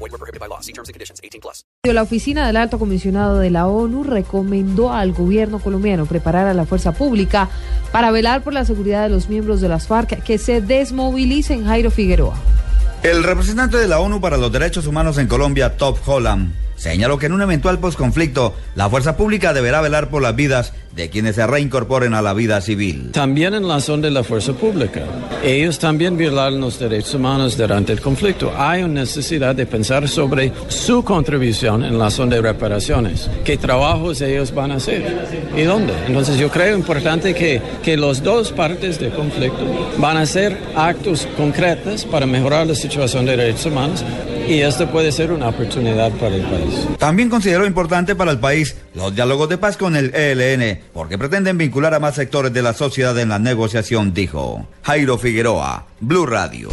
Void were prohibited by law. See terms and conditions. 18 plus. La oficina del alto comisionado de la ONU recomendó al gobierno colombiano preparar a la fuerza pública para velar por la seguridad de los miembros de las FARC que se desmovilicen Jairo Figueroa. El representante de la ONU para los Derechos Humanos en Colombia, Top Holland, señaló que en un eventual posconflicto, la fuerza pública deberá velar por las vidas de quienes se reincorporen a la vida civil. También en la zona de la fuerza pública. Ellos también violaron los derechos humanos durante el conflicto. Hay una necesidad de pensar sobre su contribución en la zona de reparaciones. ¿Qué trabajos ellos van a hacer? ¿Y dónde? Entonces yo creo importante que, que las dos partes del conflicto van a hacer actos concretos para mejorar la situación de derechos humanos y esto puede ser una oportunidad para el país. También consideró importante para el país los diálogos de paz con el ELN, porque pretenden vincular a más sectores de la sociedad en la negociación, dijo Jairo Figueroa, Blue Radio.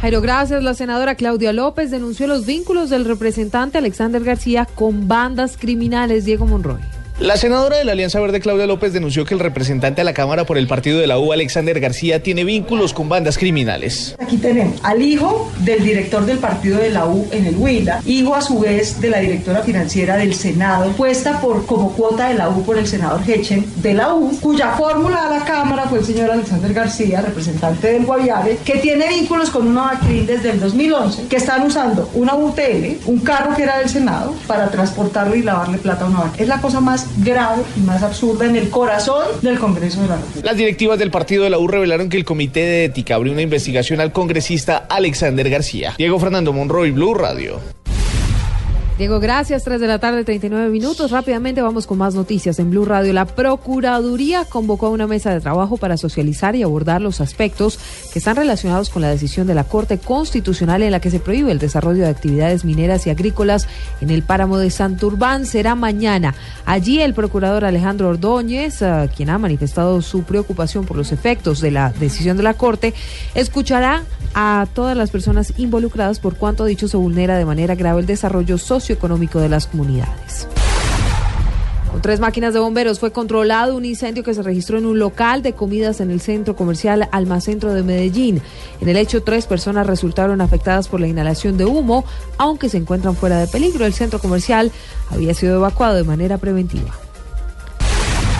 Jairo, gracias. La senadora Claudia López denunció los vínculos del representante Alexander García con bandas criminales. Diego Monroy. La senadora de la Alianza Verde, Claudia López, denunció que el representante a la Cámara por el partido de la U, Alexander García, tiene vínculos con bandas criminales. Aquí tenemos al hijo del director del partido de la U en el Huila, hijo a su vez de la directora financiera del Senado, puesta por como cuota de la U por el senador Hechen de la U, cuya fórmula a la Cámara fue el señor Alexander García, representante del Guaviare, que tiene vínculos con una actriz desde el 2011, que están usando una UTL, un carro que era del Senado, para transportarlo y lavarle plata a una vaca. Es la cosa más grave y más absurda en el corazón del Congreso de la República. Las directivas del partido de la U revelaron que el Comité de Ética abrió una investigación al congresista Alexander García. Diego Fernando Monroy, Blue Radio. Diego, gracias. 3 de la tarde, 39 minutos. Rápidamente vamos con más noticias en Blue Radio. La Procuraduría convocó a una mesa de trabajo para socializar y abordar los aspectos que están relacionados con la decisión de la Corte Constitucional en la que se prohíbe el desarrollo de actividades mineras y agrícolas en el páramo de Santurbán. Será mañana. Allí el procurador Alejandro Ordóñez, uh, quien ha manifestado su preocupación por los efectos de la decisión de la Corte, escuchará a todas las personas involucradas por cuanto dicho se vulnera de manera grave el desarrollo socioeconómico de las comunidades. Con tres máquinas de bomberos fue controlado un incendio que se registró en un local de comidas en el centro comercial Almacentro de Medellín. En el hecho, tres personas resultaron afectadas por la inhalación de humo, aunque se encuentran fuera de peligro. El centro comercial había sido evacuado de manera preventiva.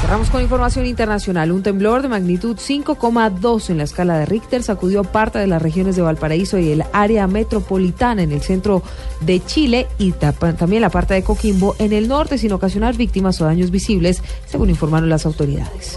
Cerramos con información internacional. Un temblor de magnitud 5,2 en la escala de Richter sacudió parte de las regiones de Valparaíso y el área metropolitana en el centro de Chile y también la parte de Coquimbo en el norte sin ocasionar víctimas o daños visibles, según informaron las autoridades.